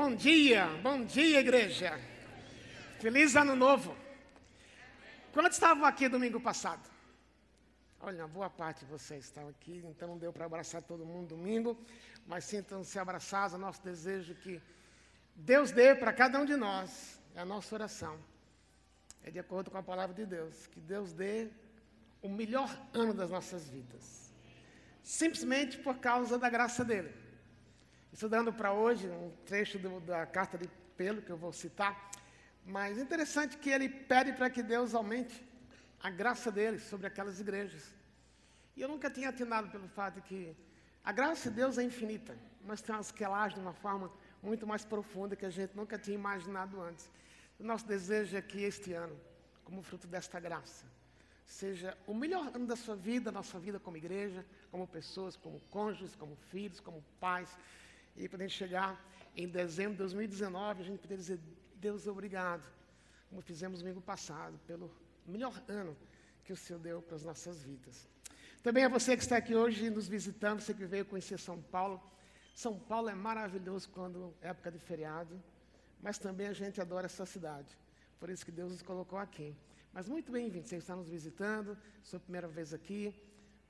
Bom dia, bom dia, igreja. Feliz ano novo. Quantos estavam aqui domingo passado? Olha, boa parte de vocês estão aqui, então não deu para abraçar todo mundo domingo, mas sintam-se abraçados. O nosso desejo que Deus dê para cada um de nós, é a nossa oração. É de acordo com a palavra de Deus, que Deus dê o melhor ano das nossas vidas. Simplesmente por causa da graça dele. Estudando para hoje um trecho do, da carta de Pedro, que eu vou citar, mas interessante que ele pede para que Deus aumente a graça dele sobre aquelas igrejas. E eu nunca tinha atinado pelo fato que a graça de Deus é infinita, mas umas que ela age de uma forma muito mais profunda que a gente nunca tinha imaginado antes. O nosso desejo é que este ano, como fruto desta graça, seja o melhor ano da sua vida, nossa vida como igreja, como pessoas, como cônjuges, como filhos, como pais, e poder chegar em dezembro de 2019, a gente poder dizer, Deus, obrigado, como fizemos domingo passado, pelo melhor ano que o Senhor deu para as nossas vidas. Também a você que está aqui hoje nos visitando, você que veio conhecer São Paulo. São Paulo é maravilhoso quando é época de feriado, mas também a gente adora essa cidade. Por isso que Deus nos colocou aqui. Mas muito bem-vindo, você está nos visitando, sua primeira vez aqui.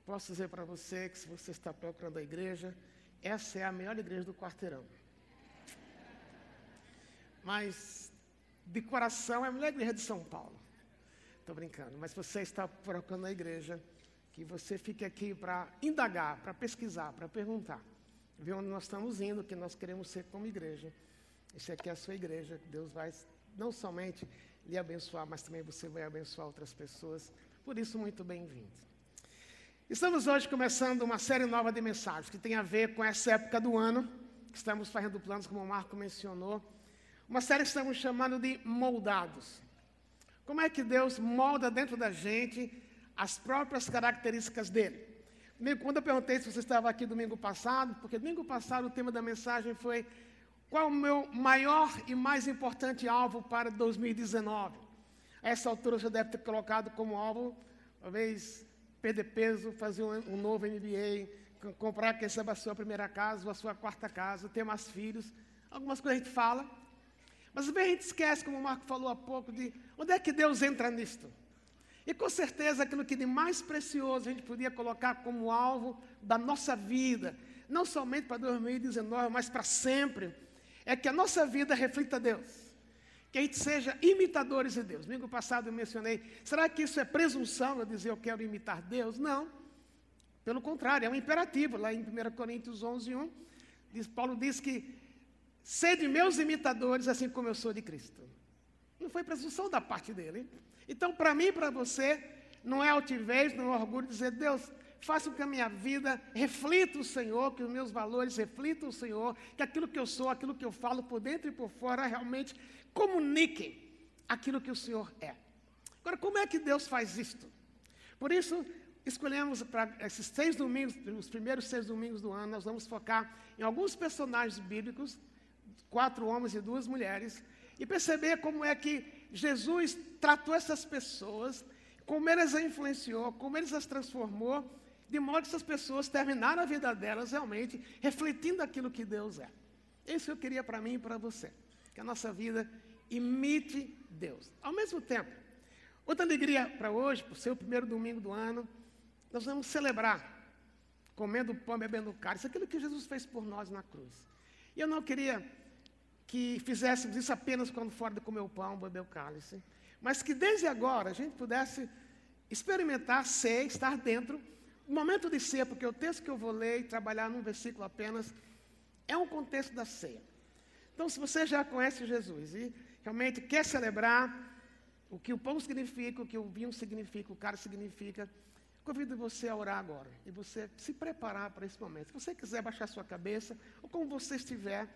Posso dizer para você que se você está procurando a igreja, essa é a melhor igreja do quarteirão. Mas, de coração, é a melhor igreja de São Paulo. Estou brincando. Mas você está procurando a igreja, que você fique aqui para indagar, para pesquisar, para perguntar. Ver onde nós estamos indo, o que nós queremos ser como igreja. Isso aqui é a sua igreja. Deus vai não somente lhe abençoar, mas também você vai abençoar outras pessoas. Por isso, muito bem-vindo. Estamos hoje começando uma série nova de mensagens que tem a ver com essa época do ano, que estamos fazendo planos, como o Marco mencionou. Uma série que estamos chamando de Moldados. Como é que Deus molda dentro da gente as próprias características dele? Quando eu perguntei se você estava aqui domingo passado, porque domingo passado o tema da mensagem foi qual o meu maior e mais importante alvo para 2019? A essa altura você deve ter colocado como alvo, talvez, perder peso, fazer um, um novo MBA, comprar, quem sabe, a sua primeira casa ou a sua quarta casa, ter mais filhos. Algumas coisas a gente fala. Mas também a gente esquece, como o Marco falou há pouco, de onde é que Deus entra nisto. E com certeza aquilo que de mais precioso a gente podia colocar como alvo da nossa vida, não somente para 2019, mas para sempre, é que a nossa vida reflita Deus que a gente seja imitadores de Deus. Domingo passado eu mencionei, será que isso é presunção eu dizer eu quero imitar Deus? Não. Pelo contrário, é um imperativo. Lá em 1 Coríntios 11, 1, diz, Paulo diz que sede meus imitadores assim como eu sou de Cristo. Não foi presunção da parte dele. Então, para mim e para você, não é altivez, não é orgulho dizer, Deus, faça com que a minha vida reflita o Senhor, que os meus valores reflitam o Senhor, que aquilo que eu sou, aquilo que eu falo por dentro e por fora realmente comuniquem aquilo que o Senhor é. Agora, como é que Deus faz isto? Por isso, escolhemos para esses seis domingos, os primeiros seis domingos do ano, nós vamos focar em alguns personagens bíblicos, quatro homens e duas mulheres, e perceber como é que Jesus tratou essas pessoas, como ele as influenciou, como ele as transformou, de modo que essas pessoas terminaram a vida delas realmente refletindo aquilo que Deus é. Isso eu queria para mim e para você que a nossa vida imite Deus. Ao mesmo tempo, outra alegria para hoje, por ser o primeiro domingo do ano, nós vamos celebrar, comendo pão, bebendo cálice, aquilo que Jesus fez por nós na cruz. E eu não queria que fizéssemos isso apenas quando fora de comer o pão, beber o cálice, mas que desde agora a gente pudesse experimentar ser, estar dentro, momento de ser, porque o texto que eu vou ler e trabalhar num versículo apenas é um contexto da ceia. Então, se você já conhece Jesus e realmente quer celebrar o que o pão significa, o que o vinho significa, o cara significa, convido você a orar agora e você se preparar para esse momento. Se você quiser baixar sua cabeça, ou como você estiver,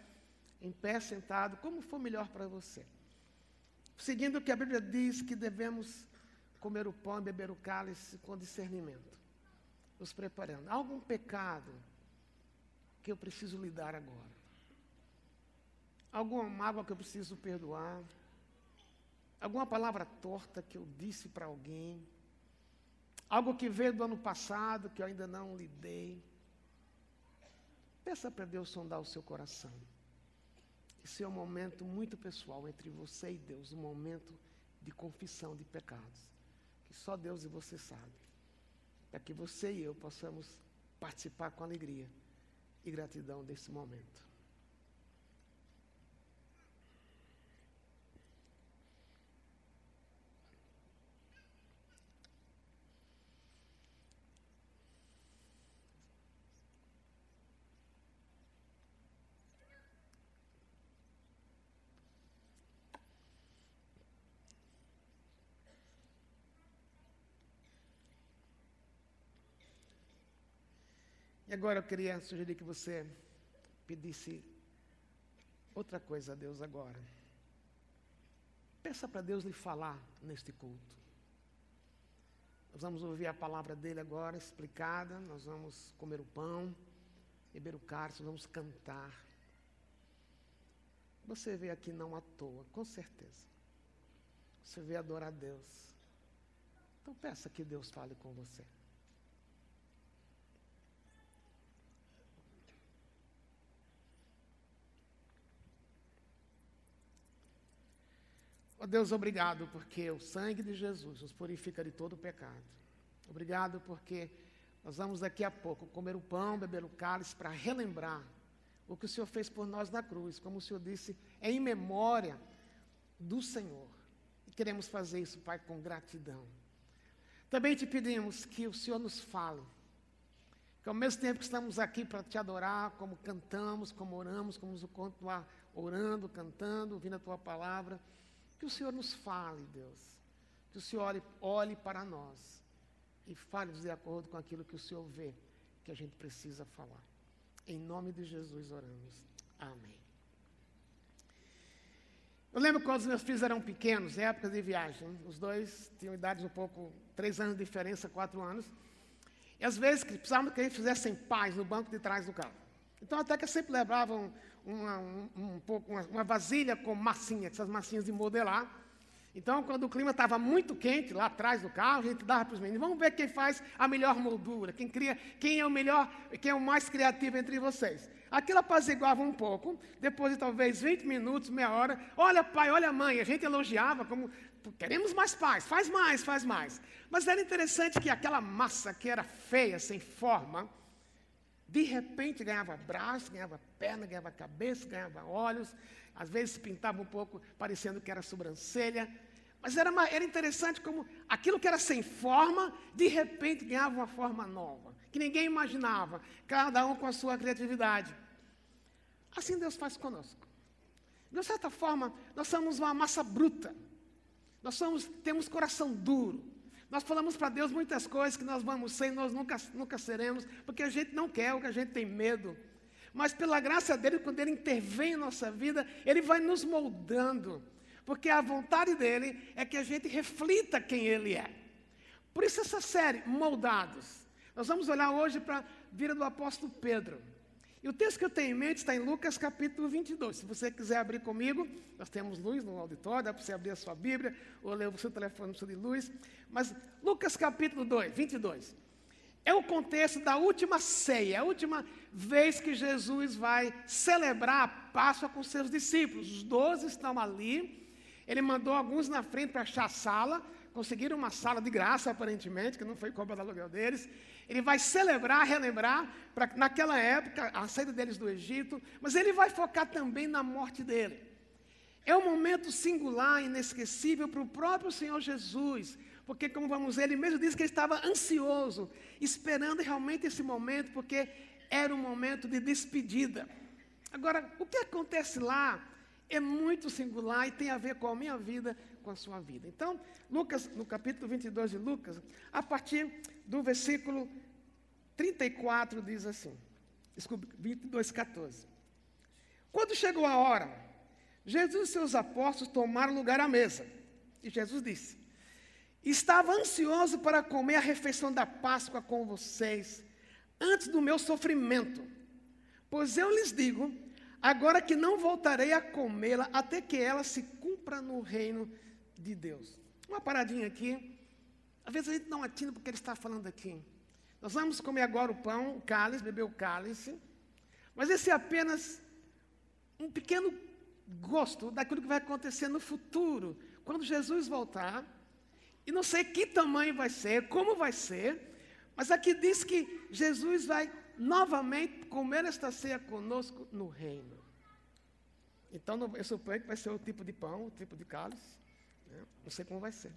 em pé, sentado, como for melhor para você. Seguindo o que a Bíblia diz que devemos comer o pão e beber o cálice com discernimento. Nos preparando. Há algum pecado que eu preciso lidar agora? Alguma mágoa que eu preciso perdoar? Alguma palavra torta que eu disse para alguém? Algo que veio do ano passado que eu ainda não lidei? Peça para Deus sondar o seu coração. Esse é um momento muito pessoal entre você e Deus, um momento de confissão de pecados, que só Deus e você sabe, para que você e eu possamos participar com alegria e gratidão desse momento. E agora eu queria sugerir que você pedisse outra coisa a Deus agora. Peça para Deus lhe falar neste culto. Nós vamos ouvir a palavra dele agora explicada, nós vamos comer o pão, beber o cálice, vamos cantar. Você veio aqui não à toa, com certeza. Você veio adorar a Deus. Então peça que Deus fale com você. Oh Deus, obrigado porque o sangue de Jesus nos purifica de todo o pecado. Obrigado porque nós vamos daqui a pouco comer o pão, beber o cálice para relembrar o que o Senhor fez por nós na cruz. Como o Senhor disse, é em memória do Senhor. E queremos fazer isso, Pai, com gratidão. Também te pedimos que o Senhor nos fale. Que ao mesmo tempo que estamos aqui para te adorar, como cantamos, como oramos, como continuar orando, cantando, ouvindo a tua palavra que o Senhor nos fale, Deus. Que o Senhor olhe, olhe para nós e fale de acordo com aquilo que o Senhor vê que a gente precisa falar. Em nome de Jesus oramos. Amém. Eu lembro quando os meus filhos eram pequenos, época de viagem. Os dois tinham idades um pouco, três anos de diferença, quatro anos. E às vezes precisavam que gente fizessem paz no banco de trás do carro. Então até que eu sempre levava um, uma, um, um pouco, uma, uma, vasilha com massinha, essas massinhas de modelar. Então, quando o clima estava muito quente lá atrás do carro, a gente dava para os meninos, vamos ver quem faz a melhor moldura, quem cria, quem é o melhor, quem é o mais criativo entre vocês. Aquilo apaziguava um pouco, depois de talvez 20 minutos, meia hora, olha pai, olha mãe, a gente elogiava como, queremos mais paz, faz mais, faz mais. Mas era interessante que aquela massa que era feia, sem forma, de repente ganhava braço, ganhava perna, ganhava cabeça, ganhava olhos, às vezes pintava um pouco, parecendo que era sobrancelha. Mas era, uma, era interessante como aquilo que era sem forma, de repente ganhava uma forma nova, que ninguém imaginava, cada um com a sua criatividade. Assim Deus faz conosco. De certa forma, nós somos uma massa bruta. Nós somos, temos coração duro. Nós falamos para Deus muitas coisas que nós vamos ser e nós nunca, nunca seremos, porque a gente não quer, o que a gente tem medo. Mas pela graça dele, quando ele intervém em nossa vida, ele vai nos moldando. Porque a vontade dele é que a gente reflita quem ele é. Por isso essa série, Moldados. Nós vamos olhar hoje para a vida do apóstolo Pedro. E o texto que eu tenho em mente está em Lucas capítulo 22. Se você quiser abrir comigo, nós temos luz no auditório, dá para você abrir a sua Bíblia ou ler o seu telefone seu de luz. Mas Lucas capítulo 2, 22. É o contexto da última ceia, a última vez que Jesus vai celebrar a Páscoa com seus discípulos. Os doze estão ali. Ele mandou alguns na frente para achar a sala. Conseguiram uma sala de graça, aparentemente, que não foi cobrado aluguel deles. Ele vai celebrar, relembrar, para naquela época, a saída deles do Egito, mas ele vai focar também na morte dele. É um momento singular, inesquecível para o próprio Senhor Jesus, porque, como vamos ver, ele mesmo disse que ele estava ansioso, esperando realmente esse momento, porque era um momento de despedida. Agora, o que acontece lá é muito singular e tem a ver com a minha vida, com a sua vida. Então, Lucas, no capítulo 22 de Lucas, a partir do versículo 34 diz assim, desculpe, 22, 14. Quando chegou a hora, Jesus e seus apóstolos tomaram lugar à mesa. E Jesus disse: Estava ansioso para comer a refeição da Páscoa com vocês, antes do meu sofrimento. Pois eu lhes digo, agora que não voltarei a comê-la até que ela se cumpra no reino de Deus. Uma paradinha aqui. Às vezes a gente não atina porque ele está falando aqui. Nós vamos comer agora o pão, o cálice, beber o cálice. Mas esse é apenas um pequeno gosto daquilo que vai acontecer no futuro, quando Jesus voltar. E não sei que tamanho vai ser, como vai ser, mas aqui diz que Jesus vai novamente comer esta ceia conosco no reino. Então, eu suponho que vai ser o tipo de pão, o tipo de cálice. Né? Não sei como vai ser.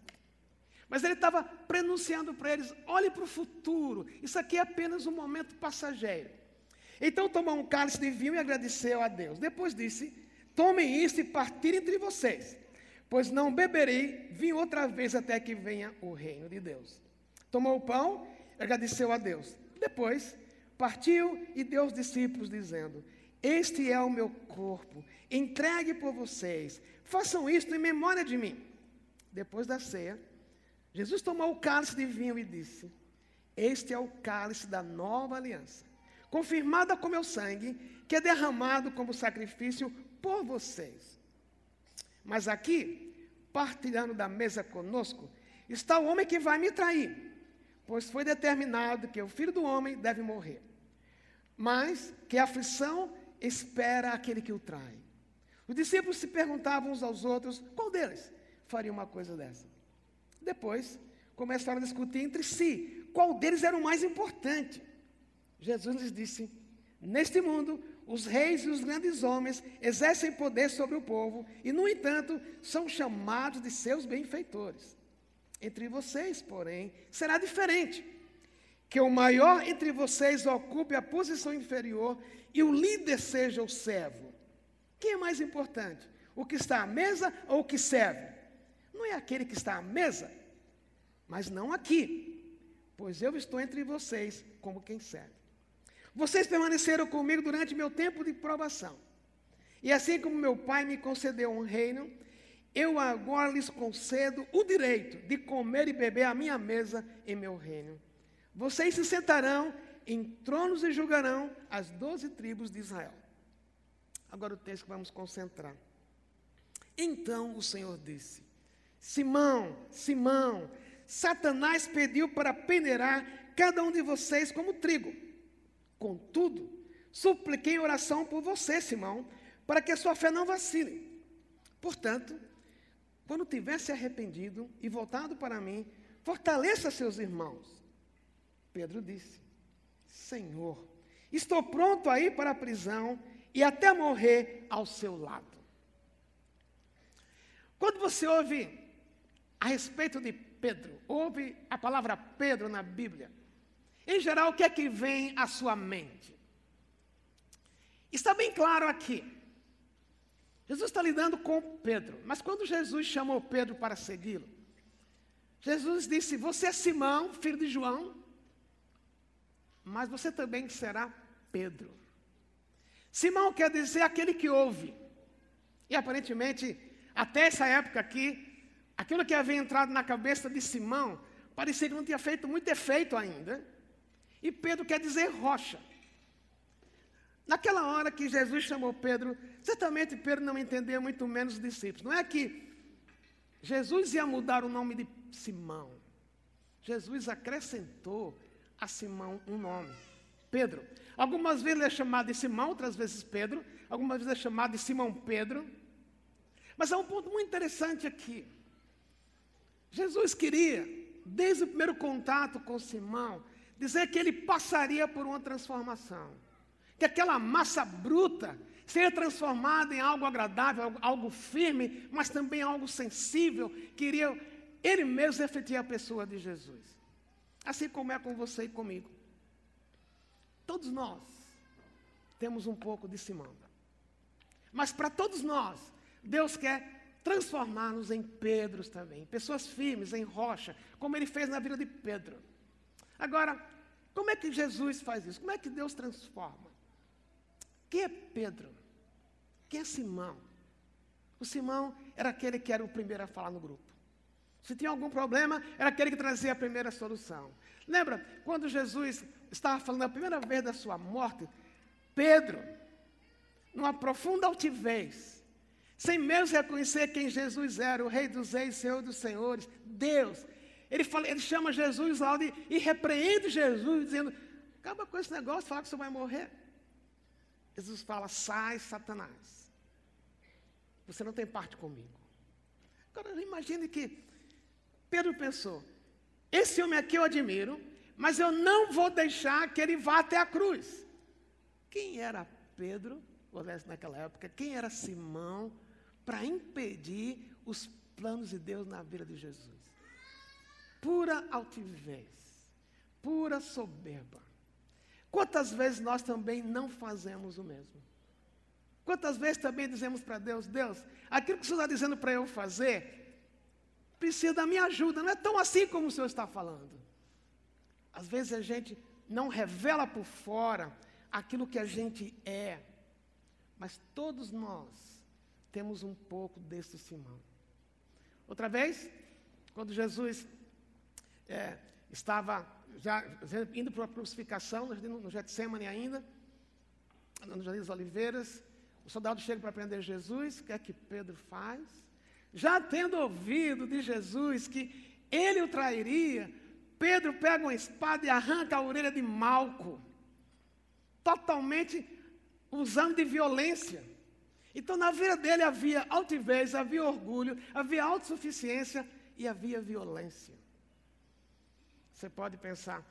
Mas ele estava prenunciando para eles: olhe para o futuro, isso aqui é apenas um momento passageiro. Então tomou um cálice de vinho e agradeceu a Deus. Depois disse: Tomem isto e partirem entre vocês, pois não beberei vinho outra vez até que venha o reino de Deus. Tomou o pão e agradeceu a Deus. Depois partiu e deu aos discípulos, dizendo: Este é o meu corpo, entregue por vocês. Façam isto em memória de mim. Depois da ceia, Jesus tomou o cálice de vinho e disse: Este é o cálice da nova aliança, confirmada com meu sangue, que é derramado como sacrifício por vocês. Mas aqui, partilhando da mesa conosco, está o homem que vai me trair, pois foi determinado que o filho do homem deve morrer. Mas que a aflição espera aquele que o trai. Os discípulos se perguntavam uns aos outros: qual deles faria uma coisa dessa? Depois, começaram a discutir entre si qual deles era o mais importante. Jesus lhes disse: Neste mundo, os reis e os grandes homens exercem poder sobre o povo e, no entanto, são chamados de seus benfeitores. Entre vocês, porém, será diferente. Que o maior entre vocês ocupe a posição inferior e o líder seja o servo. Quem é mais importante? O que está à mesa ou o que serve? Não é aquele que está à mesa, mas não aqui, pois eu estou entre vocês como quem serve. Vocês permaneceram comigo durante meu tempo de provação. E assim como meu pai me concedeu um reino, eu agora lhes concedo o direito de comer e beber à minha mesa em meu reino. Vocês se sentarão em tronos e julgarão as doze tribos de Israel. Agora o texto que vamos concentrar. Então o Senhor disse: Simão, Simão, Satanás pediu para peneirar cada um de vocês como trigo. Contudo, supliquei oração por você, Simão, para que a sua fé não vacile. Portanto, quando tivesse arrependido e voltado para mim, fortaleça seus irmãos. Pedro disse: Senhor, estou pronto a ir para a prisão e até morrer ao seu lado. Quando você ouve a respeito de Pedro, ouve a palavra Pedro na Bíblia, em geral, o que é que vem à sua mente? Está bem claro aqui. Jesus está lidando com Pedro, mas quando Jesus chamou Pedro para segui-lo, Jesus disse: Você é Simão, filho de João, mas você também será Pedro. Simão quer dizer aquele que ouve. E aparentemente, até essa época aqui, aquilo que havia entrado na cabeça de Simão parecia que não tinha feito muito efeito ainda. E Pedro quer dizer rocha. Naquela hora que Jesus chamou Pedro, certamente Pedro não entendeu muito menos os discípulos. Não é que Jesus ia mudar o nome de Simão. Jesus acrescentou a Simão um nome, Pedro. Algumas vezes ele é chamado de Simão, outras vezes Pedro. Algumas vezes é chamado de Simão Pedro. Mas há um ponto muito interessante aqui. Jesus queria, desde o primeiro contato com Simão, dizer que ele passaria por uma transformação. Que aquela massa bruta seria transformada em algo agradável, algo firme, mas também algo sensível, que iria ele mesmo refletir a pessoa de Jesus. Assim como é com você e comigo. Todos nós temos um pouco de Simão. Mas para todos nós, Deus quer transformar-nos em Pedros também, pessoas firmes, em rocha, como ele fez na vida de Pedro. Agora, como é que Jesus faz isso? Como é que Deus transforma? Quem é Pedro? Quem é Simão? O Simão era aquele que era o primeiro a falar no grupo. Se tinha algum problema, era aquele que trazia a primeira solução. Lembra quando Jesus estava falando a primeira vez da sua morte? Pedro, numa profunda altivez, sem mesmo reconhecer quem Jesus era, o Rei dos Reis, Senhor dos Senhores, Deus. Ele, fala, ele chama Jesus lá e, e repreende Jesus, dizendo: acaba com esse negócio, fala que você vai morrer. Jesus fala: sai, Satanás. você não tem parte comigo. Agora, imagine que Pedro pensou: esse homem aqui eu admiro, mas eu não vou deixar que ele vá até a cruz. Quem era Pedro, naquela época, quem era Simão, para impedir os planos de Deus na vida de Jesus? Pura altivez, pura soberba. Quantas vezes nós também não fazemos o mesmo? Quantas vezes também dizemos para Deus: Deus, aquilo que o Senhor está dizendo para eu fazer, precisa da minha ajuda, não é tão assim como o Senhor está falando. Às vezes a gente não revela por fora aquilo que a gente é, mas todos nós temos um pouco desse Simão. Outra vez, quando Jesus é, estava já indo para a crucificação, no Getsemane ainda, no Jardim das Oliveiras, o soldado chega para prender Jesus, o que é que Pedro faz? Já tendo ouvido de Jesus que ele o trairia, Pedro pega uma espada e arranca a orelha de Malco, totalmente usando de violência. Então, na vida dele havia altivez, havia orgulho, havia autossuficiência e havia violência. Você pode pensar,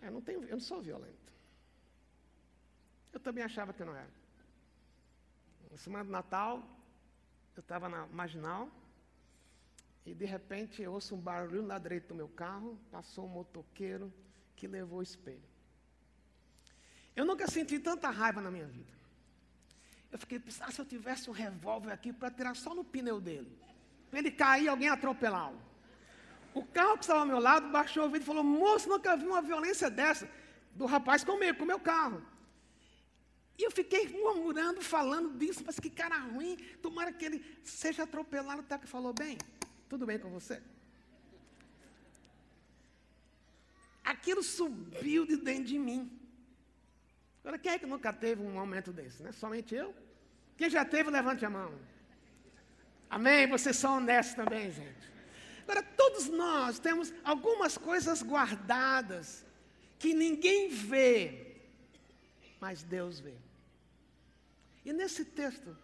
eu não, tenho, eu não sou violento. Eu também achava que eu não era. Na semana do Natal, eu estava na marginal e de repente eu ouço um barulho na direita do meu carro, passou um motoqueiro que levou o espelho. Eu nunca senti tanta raiva na minha vida. Eu fiquei pensando, ah, se eu tivesse um revólver aqui para tirar só no pneu dele, para ele cair alguém atropelá-lo. O carro que estava ao meu lado baixou o vidro e falou: Moço, nunca vi uma violência dessa. Do rapaz comigo, com o meu carro. E eu fiquei murmurando, falando disso, mas que cara ruim, tomara que ele seja atropelado, até que falou, bem, tudo bem com você? Aquilo subiu de dentro de mim. Agora, quem é que nunca teve um momento desse? Né? Somente eu? Quem já teve, levante a mão. Amém? Vocês são honestos também, gente. Agora, todos nós temos algumas coisas guardadas que ninguém vê, mas Deus vê. E nesse texto,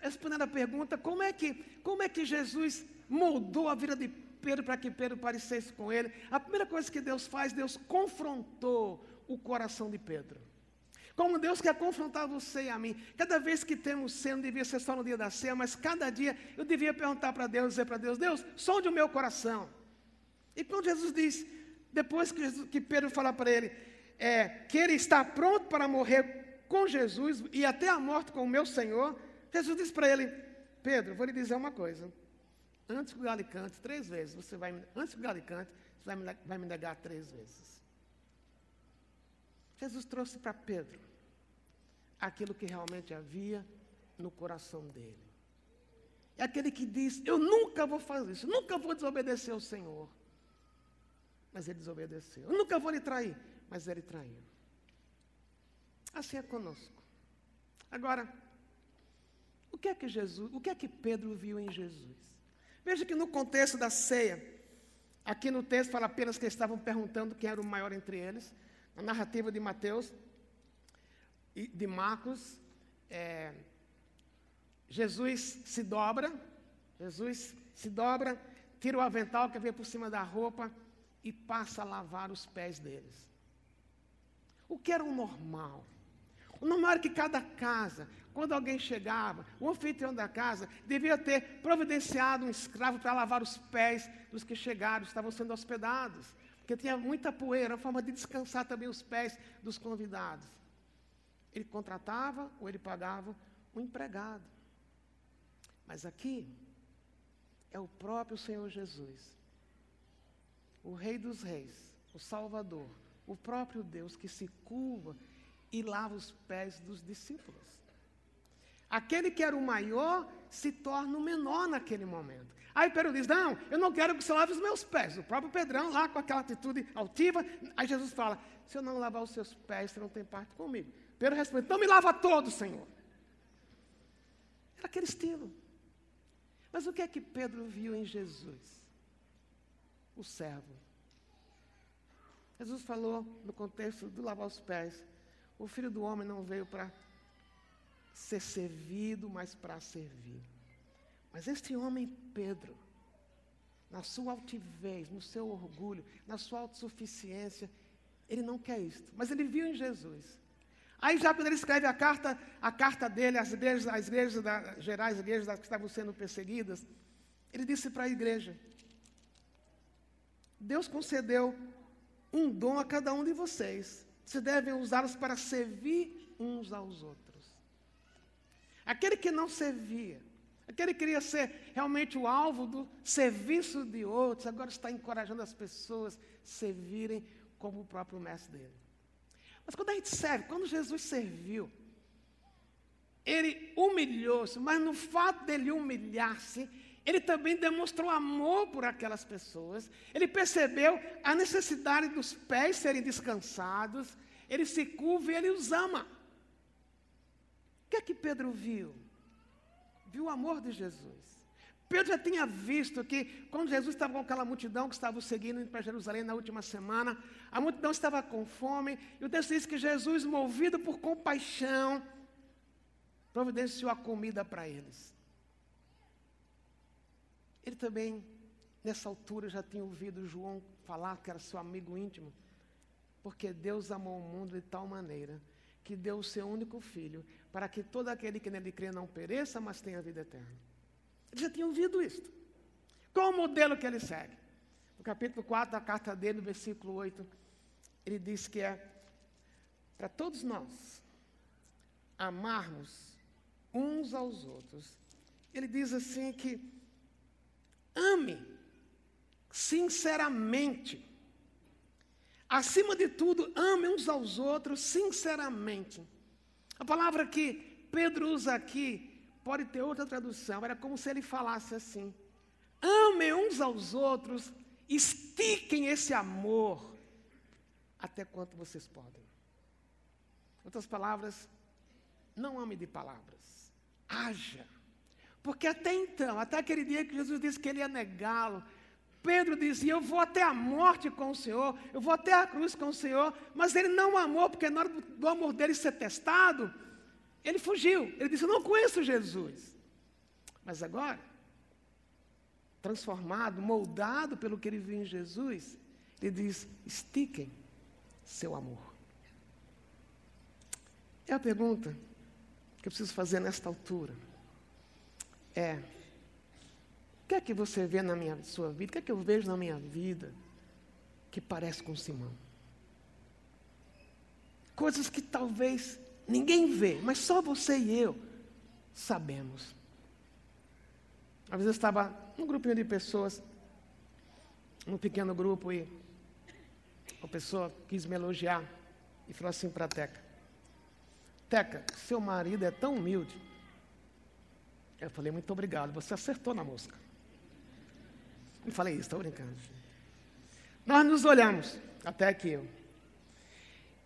respondendo a pergunta, como é que, como é que Jesus moldou a vida de Pedro para que Pedro parecesse com ele? A primeira coisa que Deus faz, Deus confrontou o coração de Pedro. Como Deus quer confrontar você e a mim. Cada vez que temos ceia, não devia ser só no dia da ceia, mas cada dia eu devia perguntar para Deus, dizer para Deus, Deus, sonde o meu coração. E quando Jesus diz, depois que, Jesus, que Pedro fala para ele, é, que ele está pronto para morrer com Jesus e até a morte com o meu Senhor, Jesus disse para ele: Pedro, vou lhe dizer uma coisa. Antes que o galo cante três vezes, você vai, antes que o galo cante, você vai me, vai me negar três vezes. Jesus trouxe para Pedro aquilo que realmente havia no coração dele. É aquele que diz: Eu nunca vou fazer isso, nunca vou desobedecer ao Senhor. Mas ele desobedeceu. Eu nunca vou lhe trair, mas ele traiu. Assim é conosco. Agora, o que é que Jesus, o que é que Pedro viu em Jesus? Veja que no contexto da ceia, aqui no texto fala apenas que estavam perguntando quem era o maior entre eles. Na narrativa de Mateus e de Marcos, é, Jesus se dobra, Jesus se dobra, tira o avental que havia por cima da roupa e passa a lavar os pés deles. O que era o normal? O normal era que cada casa, quando alguém chegava, o anfitrião da casa devia ter providenciado um escravo para lavar os pés dos que chegaram, estavam sendo hospedados. Porque tinha muita poeira, uma forma de descansar também os pés dos convidados. Ele contratava ou ele pagava um empregado. Mas aqui é o próprio Senhor Jesus, o Rei dos Reis, o Salvador, o próprio Deus que se curva e lava os pés dos discípulos. Aquele que era o maior se torna o menor naquele momento. Aí Pedro diz: Não, eu não quero que você lave os meus pés. O próprio Pedrão, lá com aquela atitude altiva, aí Jesus fala: Se eu não lavar os seus pés, você não tem parte comigo. Pedro responde: Então me lava todo, Senhor. Era aquele estilo. Mas o que é que Pedro viu em Jesus? O servo. Jesus falou no contexto do lavar os pés: o filho do homem não veio para ser servido, mas para servir. Mas este homem, Pedro, na sua altivez, no seu orgulho, na sua autossuficiência, ele não quer isto. Mas ele viu em Jesus. Aí já quando ele escreve a carta, a carta dele às igrejas, às igrejas da, gerais, as igrejas que estavam sendo perseguidas, ele disse para a igreja: Deus concedeu um dom a cada um de vocês. Vocês devem usá-los para servir uns aos outros. Aquele que não servia, aquele que queria ser realmente o alvo do serviço de outros, agora está encorajando as pessoas a servirem como o próprio mestre dele. Mas quando a gente serve, quando Jesus serviu, ele humilhou-se, mas no fato dele humilhar-se, ele também demonstrou amor por aquelas pessoas. Ele percebeu a necessidade dos pés serem descansados. Ele se curva e ele os ama. O que é que Pedro viu? Viu o amor de Jesus. Pedro já tinha visto que, quando Jesus estava com aquela multidão que estava seguindo para Jerusalém na última semana, a multidão estava com fome, e o texto diz que Jesus, movido por compaixão, providenciou a comida para eles. Ele também, nessa altura, já tinha ouvido João falar que era seu amigo íntimo, porque Deus amou o mundo de tal maneira que deu o seu único filho, para que todo aquele que nele crê não pereça, mas tenha vida eterna. Ele já tinha ouvido isto. Qual o modelo que ele segue? No capítulo 4 da carta dele, no versículo 8, ele diz que é para todos nós amarmos uns aos outros. Ele diz assim que ame sinceramente. Acima de tudo, ame uns aos outros sinceramente. A palavra que Pedro usa aqui pode ter outra tradução, era como se ele falasse assim: amem uns aos outros, estiquem esse amor até quanto vocês podem. Outras palavras, não ame de palavras, haja. Porque até então, até aquele dia que Jesus disse que ele ia negá-lo, Pedro dizia: Eu vou até a morte com o Senhor, eu vou até a cruz com o Senhor, mas ele não amou, porque na hora do amor dele ser testado, ele fugiu. Ele disse: Eu não conheço Jesus. Mas agora, transformado, moldado pelo que ele viu em Jesus, ele diz: Estiquem seu amor. É a pergunta que eu preciso fazer nesta altura. É: o que é que você vê na minha sua vida? O que é que eu vejo na minha vida que parece com Simão? Coisas que talvez Ninguém vê, mas só você e eu sabemos. Às vezes eu estava num grupinho de pessoas, num pequeno grupo, e uma pessoa quis me elogiar e falou assim para a Teca: Teca, seu marido é tão humilde. Eu falei, muito obrigado, você acertou na música. Eu falei isso, estou brincando. Nós nos olhamos, até aqui.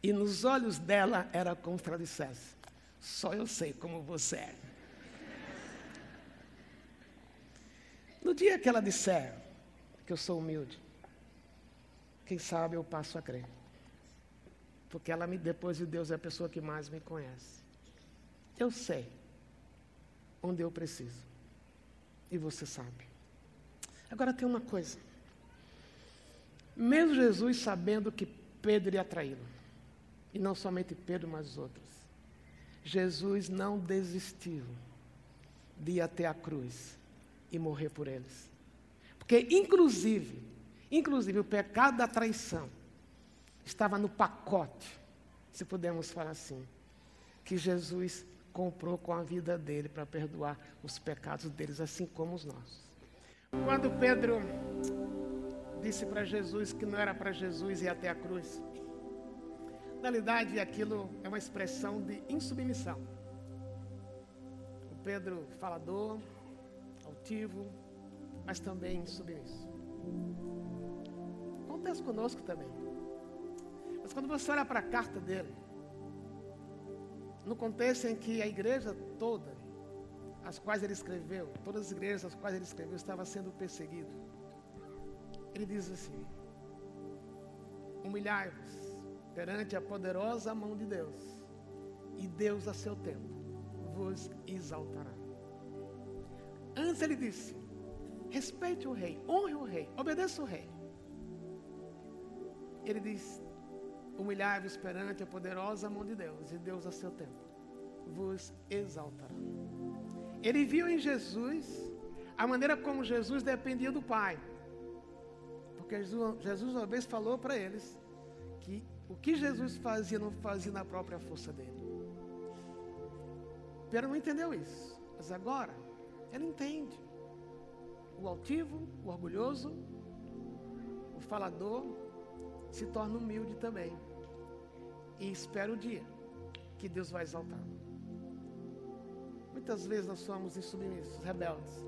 E nos olhos dela era como se ela dissesse: Só eu sei como você é. No dia que ela disser que eu sou humilde, quem sabe eu passo a crer. Porque ela me, depois de Deus, é a pessoa que mais me conhece. Eu sei onde eu preciso. E você sabe. Agora tem uma coisa. Mesmo Jesus sabendo que Pedro ia traí-lo, e não somente Pedro, mas os outros. Jesus não desistiu de ir até a cruz e morrer por eles. Porque, inclusive, inclusive o pecado da traição estava no pacote, se pudermos falar assim, que Jesus comprou com a vida dele para perdoar os pecados deles, assim como os nossos. Quando Pedro disse para Jesus que não era para Jesus ir até a cruz, na realidade, aquilo é uma expressão de insubmissão. O Pedro falador, altivo, mas também insubmisso. Acontece conosco também. Mas quando você olha para a carta dele, no contexto em que a igreja toda, as quais ele escreveu, todas as igrejas as quais ele escreveu, estava sendo perseguido. Ele diz assim: Humilhai-vos perante a poderosa mão de Deus, e Deus a seu tempo vos exaltará. Antes ele disse: respeite o rei, honre o rei, obedeça o rei. Ele diz: humilhai-vos perante a poderosa mão de Deus, e Deus a seu tempo vos exaltará. Ele viu em Jesus a maneira como Jesus dependia do Pai. Porque Jesus, Jesus uma vez falou para eles que o que Jesus fazia não fazia na própria força dele. Pedro não entendeu isso. Mas agora ele entende. O altivo, o orgulhoso, o falador se torna humilde também. E espera o dia que Deus vai exaltar. Muitas vezes nós somos insubmissos, rebeldes.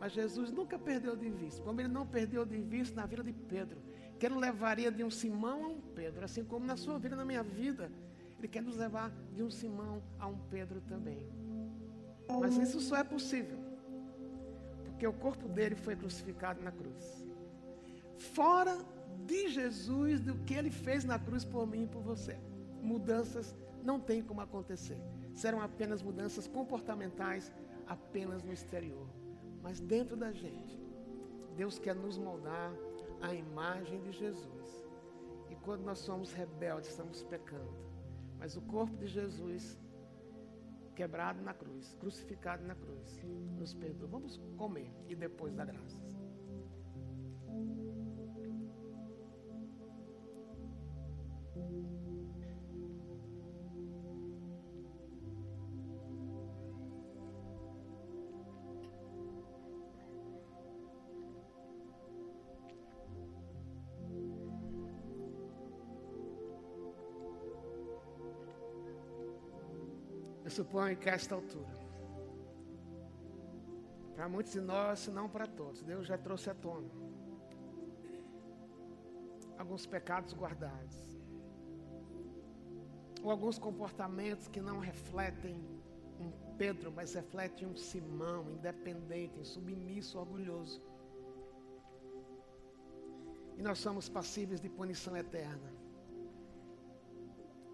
Mas Jesus nunca perdeu de vista. Como ele não perdeu de vista na vida de Pedro, que ele levaria de um Simão a um Pedro, assim como na sua vida, na minha vida, ele quer nos levar de um Simão a um Pedro também. Mas isso só é possível porque o corpo dele foi crucificado na cruz. Fora de Jesus, do que ele fez na cruz por mim e por você. Mudanças não tem como acontecer. Serão apenas mudanças comportamentais, apenas no exterior. Mas dentro da gente, Deus quer nos moldar à imagem de Jesus. E quando nós somos rebeldes, estamos pecando. Mas o corpo de Jesus, quebrado na cruz, crucificado na cruz, nos perdoa. Vamos comer e depois dar graças. Suponho que esta altura, para muitos de nós, se não para todos, Deus já trouxe à tona alguns pecados guardados, ou alguns comportamentos que não refletem um Pedro, mas refletem um Simão, independente, submisso, orgulhoso. E nós somos passíveis de punição eterna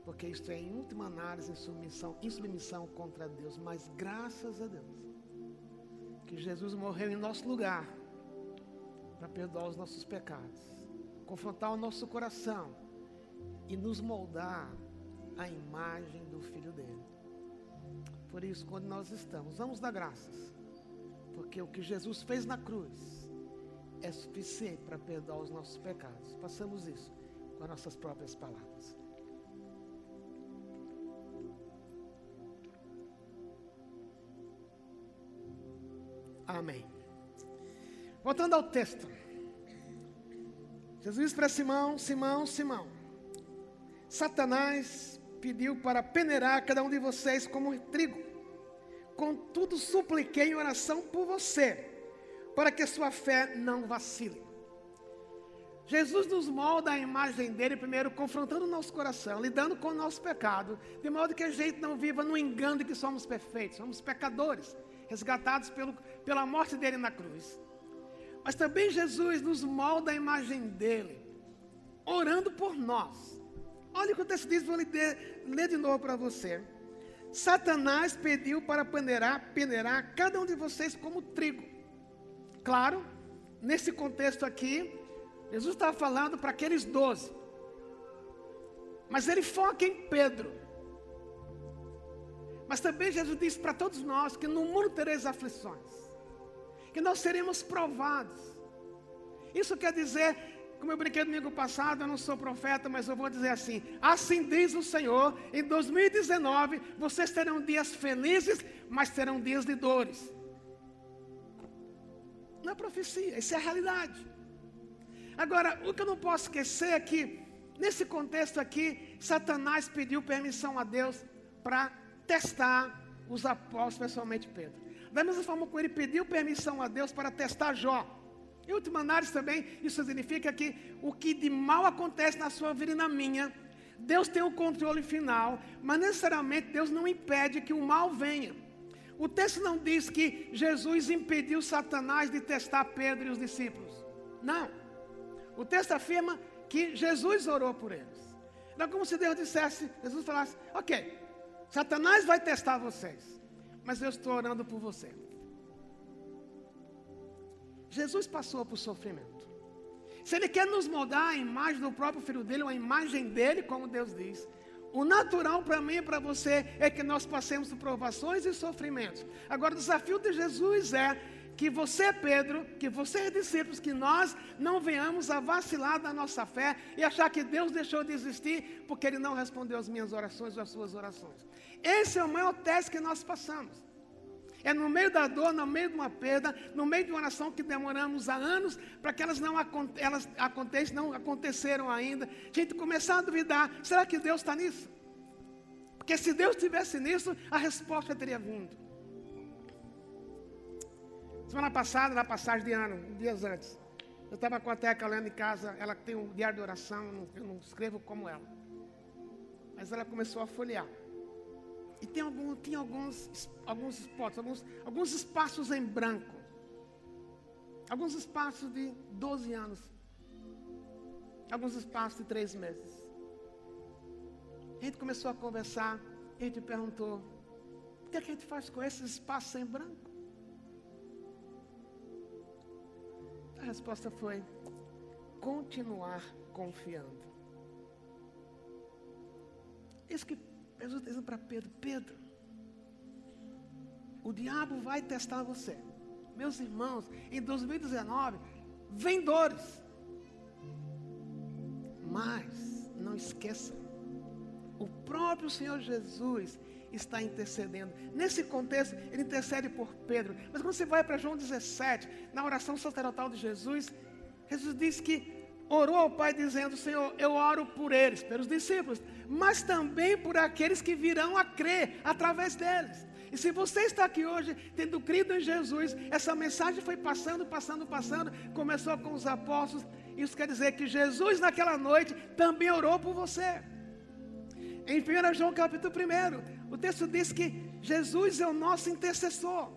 porque isto é, em última análise, insubmissão, insubmissão contra Deus. Mas graças a Deus, que Jesus morreu em nosso lugar, para perdoar os nossos pecados, confrontar o nosso coração e nos moldar a imagem do Filho dele. Por isso, quando nós estamos, vamos dar graças, porque o que Jesus fez na cruz é suficiente para perdoar os nossos pecados. Passamos isso com as nossas próprias palavras. Amém. Voltando ao texto. Jesus disse para Simão, Simão, Simão. Satanás pediu para peneirar cada um de vocês como trigo. Contudo, supliquei em oração por você, para que sua fé não vacile. Jesus nos molda a imagem dele, primeiro confrontando o nosso coração, lidando com o nosso pecado, de modo que a gente não viva no engano de que somos perfeitos, somos pecadores resgatados pelo, pela morte dele na cruz. Mas também Jesus nos molda a imagem dele, orando por nós. Olha o que o texto diz, vou ler, ler de novo para você. Satanás pediu para peneirar, peneirar cada um de vocês como trigo. Claro, nesse contexto aqui, Jesus estava falando para aqueles doze. Mas ele foca em Pedro. Mas também Jesus disse para todos nós que no mundo tereis aflições, que nós seremos provados. Isso quer dizer, como eu brinquei domingo passado, eu não sou profeta, mas eu vou dizer assim: assim diz o Senhor, em 2019 vocês terão dias felizes, mas terão dias de dores. Não é profecia, isso é a realidade. Agora, o que eu não posso esquecer é que, nesse contexto aqui, Satanás pediu permissão a Deus para testar os apóstolos, especialmente Pedro. Da mesma forma que ele pediu permissão a Deus para testar Jó. Em última análise também, isso significa que o que de mal acontece na sua vida e na minha, Deus tem o controle final, mas necessariamente Deus não impede que o mal venha. O texto não diz que Jesus impediu Satanás de testar Pedro e os discípulos. Não. O texto afirma que Jesus orou por eles. Não é como se Deus dissesse, Jesus falasse, ok, Satanás vai testar vocês, mas eu estou orando por você. Jesus passou por sofrimento. Se Ele quer nos moldar a imagem do próprio Filho dele, a imagem dele, como Deus diz, o natural para mim e para você é que nós passemos por provações e sofrimentos. Agora, o desafio de Jesus é que você, Pedro, que você, discípulos, que nós não venhamos a vacilar da nossa fé e achar que Deus deixou de existir porque Ele não respondeu às minhas orações ou às suas orações. Esse é o maior teste que nós passamos. É no meio da dor, no meio de uma perda, no meio de uma oração que demoramos há anos para que elas não elas aconteçam, não aconteceram ainda. A gente começar a duvidar: será que Deus está nisso? Porque se Deus estivesse nisso, a resposta teria vindo. Semana passada, na passagem de ano, dias antes, eu estava com a Teca lendo em casa, ela tem um diário de oração, eu não escrevo como ela. Mas ela começou a folhear. E tem, algum, tem alguns, alguns spots, alguns, alguns espaços em branco. Alguns espaços de 12 anos. Alguns espaços de 3 meses. A gente começou a conversar, a gente perguntou, o que, é que a gente faz com esses espaços em branco? A resposta foi: continuar confiando. Isso que Jesus está dizendo para Pedro: Pedro, o diabo vai testar você. Meus irmãos, em 2019, vem dores. Mas, não esqueça, o próprio Senhor Jesus está intercedendo. Nesse contexto, ele intercede por Pedro. Mas quando você vai para João 17, na oração sacerdotal de Jesus, Jesus diz que orou ao Pai dizendo: Senhor, eu oro por eles, pelos discípulos, mas também por aqueles que virão a crer através deles. E se você está aqui hoje tendo crido em Jesus, essa mensagem foi passando, passando, passando, começou com os apóstolos. Isso quer dizer que Jesus, naquela noite, também orou por você. Em 1 João capítulo 1, o texto diz que Jesus é o nosso intercessor.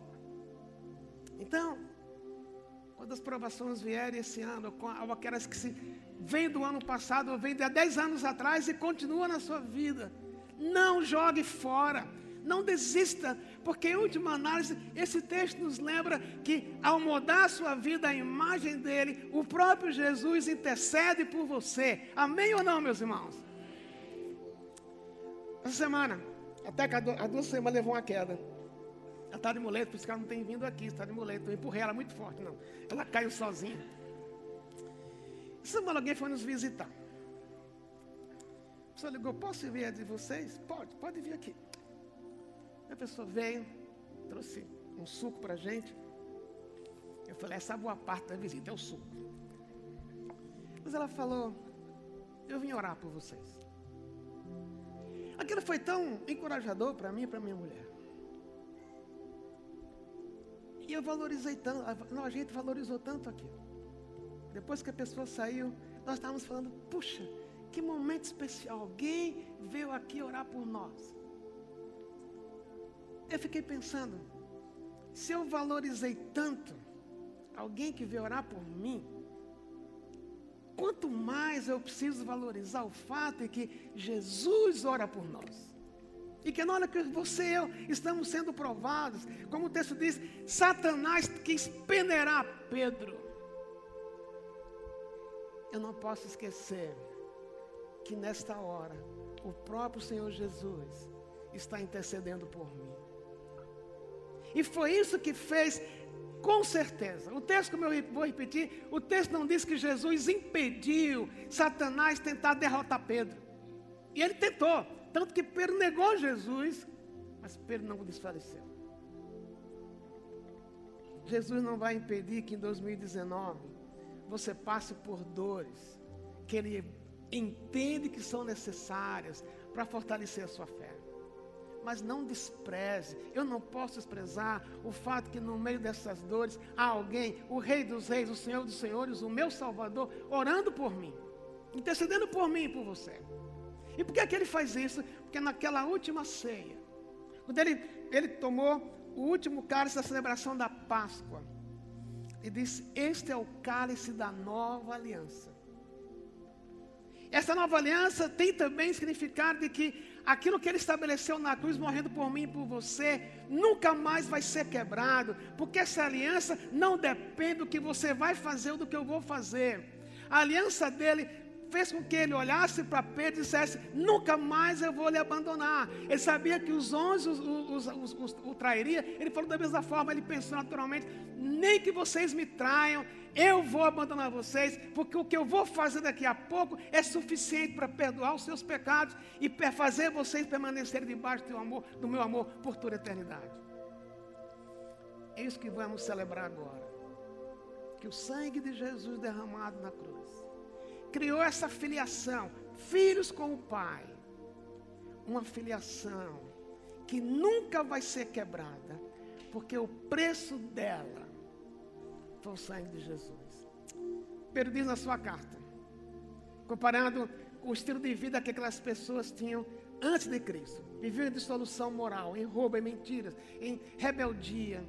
Então, quando as provações vierem esse ano, ou aquelas que se vêm do ano passado, ou vêm de há 10 anos atrás e continuam na sua vida, não jogue fora, não desista, porque em última análise, esse texto nos lembra que ao mudar a sua vida, a imagem dele, o próprio Jesus intercede por você. Amém ou não, meus irmãos? Essa semana, até que há duas semanas levou uma queda. Ela está de muleta, por isso que ela não tem vindo aqui, está de muleta. Eu empurrei ela muito forte, não. Ela caiu sozinha. Semana alguém foi nos visitar. A pessoa ligou, posso vir de vocês? Pode, pode vir aqui. A pessoa veio, trouxe um suco para a gente. Eu falei, essa boa parte da visita, é o suco. Mas ela falou, eu vim orar por vocês. Aquilo foi tão encorajador para mim e para minha mulher. E eu valorizei tanto, não, a gente valorizou tanto aquilo. Depois que a pessoa saiu, nós estávamos falando, puxa, que momento especial. Alguém veio aqui orar por nós. Eu fiquei pensando, se eu valorizei tanto alguém que veio orar por mim, quanto mais eu preciso valorizar o fato de que Jesus ora por nós. E que na hora que você e eu estamos sendo provados, como o texto diz, Satanás quis peneirar Pedro. Eu não posso esquecer que nesta hora, o próprio Senhor Jesus está intercedendo por mim. E foi isso que fez com certeza. O texto, como eu vou repetir, o texto não diz que Jesus impediu Satanás tentar derrotar Pedro. E ele tentou. Tanto que Pedro negou Jesus, mas Pedro não desfaleceu. Jesus não vai impedir que em 2019 você passe por dores que ele entende que são necessárias para fortalecer a sua fé mas não despreze. Eu não posso desprezar o fato que no meio dessas dores há alguém, o Rei dos Reis, o Senhor dos Senhores, o meu Salvador, orando por mim, intercedendo por mim e por você. E por que, é que ele faz isso? Porque naquela última ceia, quando ele, ele tomou o último cálice da celebração da Páscoa, e disse: Este é o cálice da nova aliança. Essa nova aliança tem também significado de que aquilo que ele estabeleceu na cruz, morrendo por mim e por você, nunca mais vai ser quebrado, porque essa aliança não depende do que você vai fazer ou do que eu vou fazer. A aliança dele fez com que ele olhasse para Pedro e dissesse: Nunca mais eu vou lhe abandonar. Ele sabia que os onze os, os, os, o trairia. Ele falou da mesma forma, ele pensou naturalmente: Nem que vocês me traiam, eu vou abandonar vocês, porque o que eu vou fazer daqui a pouco é suficiente para perdoar os seus pecados e fazer vocês permanecerem debaixo do, amor, do meu amor por toda a eternidade. É isso que vamos celebrar agora. Que o sangue de Jesus derramado na cruz criou essa filiação, filhos com o Pai. Uma filiação que nunca vai ser quebrada, porque o preço dela foi o sangue de Jesus. Pedro diz na sua carta, comparando o estilo de vida que aquelas pessoas tinham antes de Cristo. Viviam em dissolução moral, em roubo, em mentiras, em rebeldia.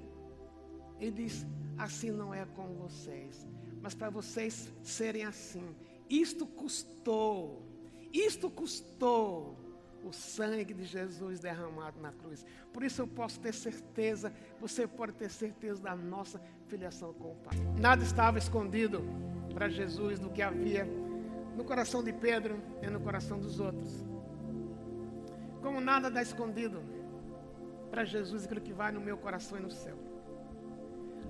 Ele diz: assim não é com vocês. Mas para vocês serem assim, isto custou, isto custou o sangue de Jesus derramado na cruz. Por isso eu posso ter certeza, você pode ter certeza da nossa filiação com o Pai. Nada estava escondido para Jesus do que havia no coração de Pedro e no coração dos outros. Como nada está escondido para Jesus aquilo que vai no meu coração e no céu.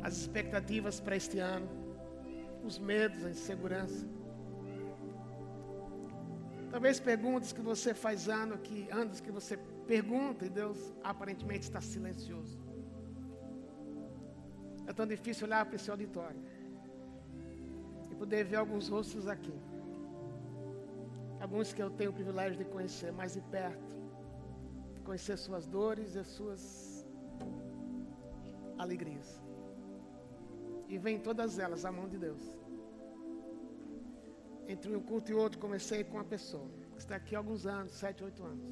As expectativas para este ano, os medos, a insegurança Talvez perguntas que você faz ano que anos que você pergunta e Deus aparentemente está silencioso. É tão difícil olhar para esse auditório e poder ver alguns rostos aqui. Alguns que eu tenho o privilégio de conhecer mais de perto, conhecer suas dores e suas alegrias. E vem todas elas a mão de Deus entre um culto e outro, comecei com uma pessoa que está aqui há alguns anos, 7, 8 anos.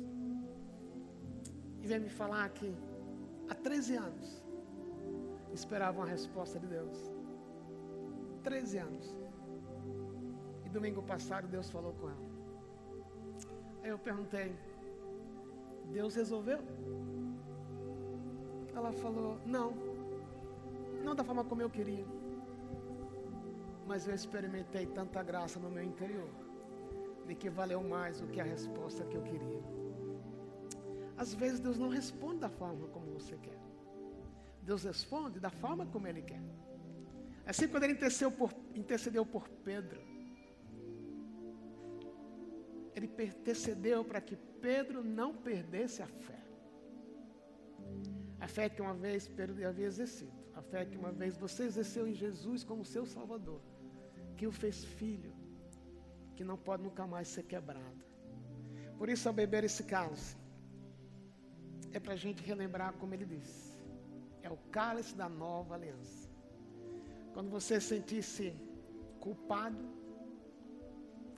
E veio me falar que há 13 anos esperava uma resposta de Deus. 13 anos. E domingo passado Deus falou com ela. Aí eu perguntei: Deus resolveu? Ela falou: Não. Não da forma como eu queria mas eu experimentei tanta graça no meu interior, de que valeu mais do que a resposta que eu queria. Às vezes Deus não responde da forma como você quer. Deus responde da forma como Ele quer. Assim quando Ele intercedeu por, intercedeu por Pedro, Ele intercedeu para que Pedro não perdesse a fé. A fé que uma vez Pedro havia exercido. A fé que uma vez você exerceu em Jesus como seu Salvador que o fez filho, que não pode nunca mais ser quebrado. Por isso, ao beber esse cálice, é para a gente relembrar, como ele disse, é o cálice da nova aliança. Quando você sentir-se culpado,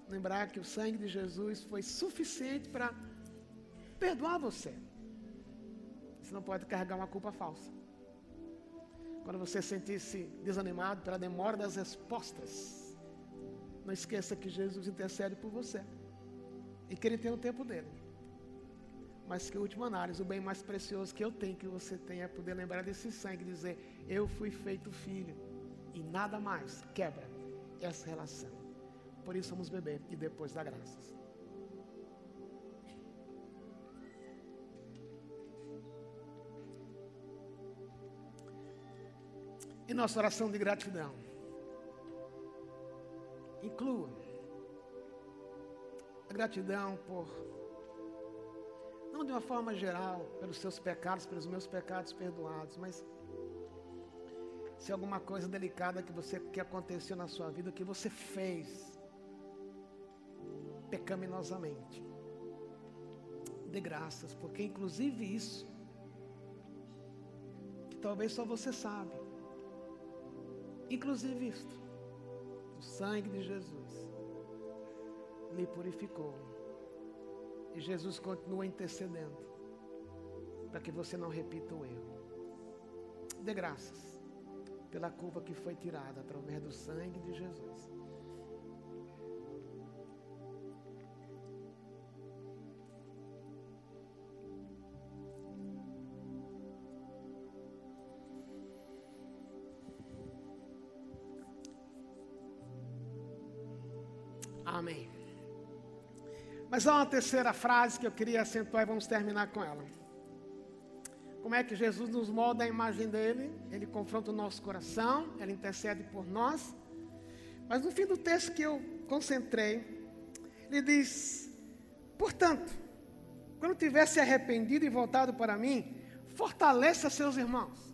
lembrar que o sangue de Jesus foi suficiente para perdoar você. Você não pode carregar uma culpa falsa. Quando você sentir-se desanimado pela demora das respostas, não esqueça que Jesus intercede por você. E que Ele tem o tempo dele. Mas que, última análise, o bem mais precioso que eu tenho, que você tem, é poder lembrar desse sangue e dizer: Eu fui feito filho. E nada mais quebra essa relação. Por isso vamos beber e depois dar graças. E nossa oração de gratidão. Inclua a gratidão por, não de uma forma geral, pelos seus pecados, pelos meus pecados perdoados, mas se alguma coisa delicada que você que aconteceu na sua vida, que você fez pecaminosamente. Dê graças, porque inclusive isso que talvez só você sabe. Inclusive isto o sangue de Jesus lhe purificou. E Jesus continua intercedendo para que você não repita o erro. Dê graças pela culpa que foi tirada através do sangue de Jesus. Mas há uma terceira frase que eu queria acentuar e vamos terminar com ela. Como é que Jesus nos molda a imagem dele? Ele confronta o nosso coração, ele intercede por nós. Mas no fim do texto que eu concentrei, ele diz: Portanto, quando tiver se arrependido e voltado para mim, fortaleça seus irmãos.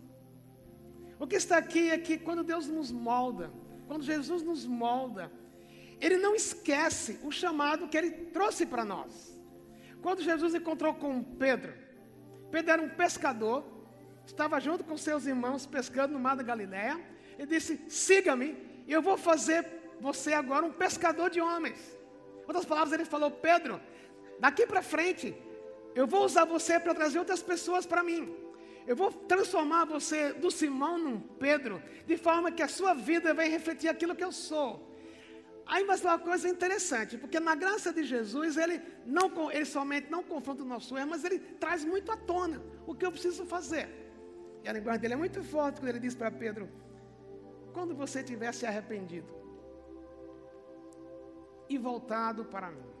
O que está aqui é que quando Deus nos molda, quando Jesus nos molda, Ele não esquece o chamado que Ele trouxe para nós. Quando Jesus encontrou com Pedro, Pedro era um pescador, estava junto com seus irmãos pescando no mar da Galiléia, e disse: Siga-me, eu vou fazer você agora um pescador de homens. Outras palavras, ele falou: Pedro, daqui para frente, eu vou usar você para trazer outras pessoas para mim. Eu vou transformar você do Simão num Pedro, de forma que a sua vida vai refletir aquilo que eu sou. Aí vai ser uma coisa interessante, porque na graça de Jesus, ele, não, ele somente não confronta o nosso erro, mas ele traz muito à tona o que eu preciso fazer. E a linguagem dele é muito forte quando ele diz para Pedro: quando você tiver se arrependido e voltado para mim.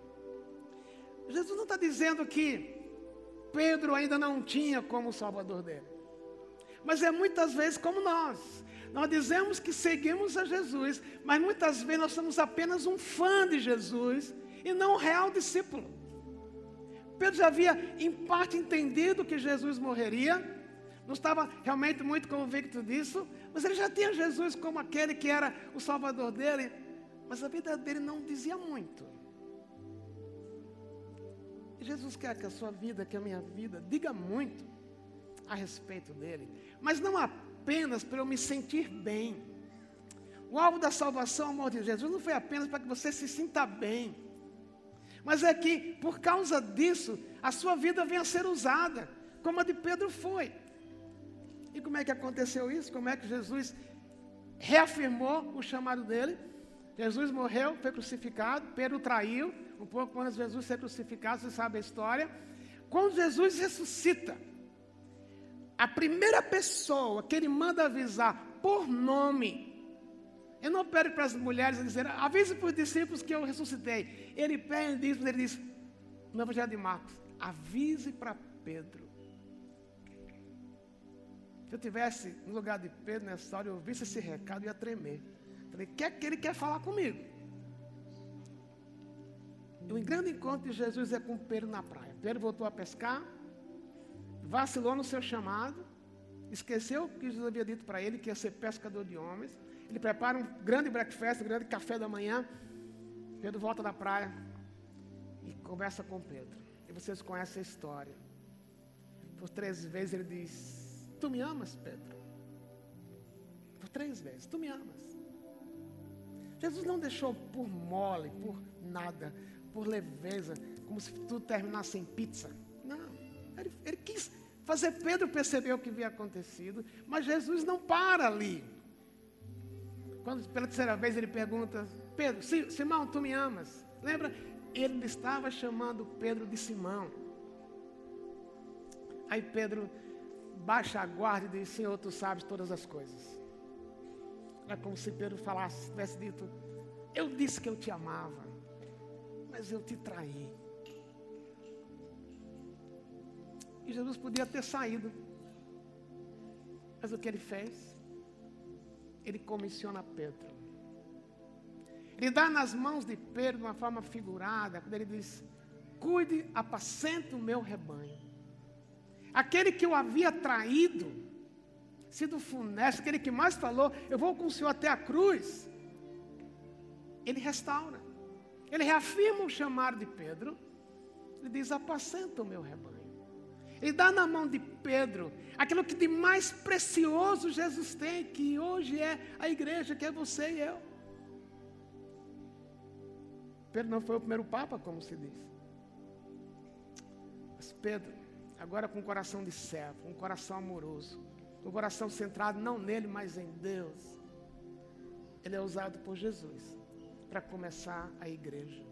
Jesus não está dizendo que Pedro ainda não tinha como Salvador dele. Mas é muitas vezes como nós. Nós dizemos que seguimos a Jesus, mas muitas vezes nós somos apenas um fã de Jesus e não um real discípulo. Pedro já havia, em parte, entendido que Jesus morreria, não estava realmente muito convicto disso, mas ele já tinha Jesus como aquele que era o Salvador dele, mas a vida dele não dizia muito. Jesus quer que a sua vida, que a minha vida, diga muito a respeito dele, mas não apenas para eu me sentir bem. O alvo da salvação, amor de Jesus, não foi apenas para que você se sinta bem, mas é que, por causa disso, a sua vida venha a ser usada, como a de Pedro foi. E como é que aconteceu isso? Como é que Jesus reafirmou o chamado dele? Jesus morreu, foi crucificado, Pedro traiu, um pouco antes de Jesus ser crucificado, você sabe a história. Quando Jesus ressuscita, a primeira pessoa que ele manda avisar por nome, ele não pede para as mulheres dizer, avise para os discípulos que eu ressuscitei. Ele pede isso, ele diz, no Evangelho de Marcos, avise para Pedro. Se eu tivesse no lugar de Pedro nessa história, eu ouvisse esse recado, eu ia tremer. Falei, o que é que ele quer falar comigo? O grande encontro de Jesus é com Pedro na praia. Pedro voltou a pescar, vacilou no seu chamado, esqueceu o que Jesus havia dito para ele, que ia ser pescador de homens. Ele prepara um grande breakfast, um grande café da manhã. Pedro volta da praia e conversa com Pedro. E vocês conhecem a história. Por três vezes ele diz: Tu me amas, Pedro? Por três vezes: Tu me amas. Jesus não deixou por mole, por nada por leveza, como se tudo terminasse em pizza. Ele, ele quis fazer Pedro perceber o que havia acontecido, mas Jesus não para ali. Quando pela terceira vez ele pergunta, Pedro, Simão, tu me amas? Lembra? Ele estava chamando Pedro de Simão. Aí Pedro baixa a guarda e diz, Senhor, tu sabes todas as coisas. É como se Pedro falasse, tivesse dito, eu disse que eu te amava mas eu te traí. E Jesus podia ter saído. Mas o que ele fez? Ele comissiona Pedro. Ele dá nas mãos de Pedro de uma forma figurada, quando ele diz: Cuide, apacente o meu rebanho. Aquele que o havia traído, sido funesto, aquele que mais falou: Eu vou com o Senhor até a cruz. Ele restaura. Ele reafirma o chamado de Pedro. Ele diz: Apacenta o meu rebanho. Ele dá na mão de Pedro aquilo que de mais precioso Jesus tem, que hoje é a igreja, que é você e eu. Pedro não foi o primeiro Papa, como se diz. Mas Pedro, agora com um coração de servo, um coração amoroso, um coração centrado não nele, mas em Deus, ele é usado por Jesus para começar a igreja.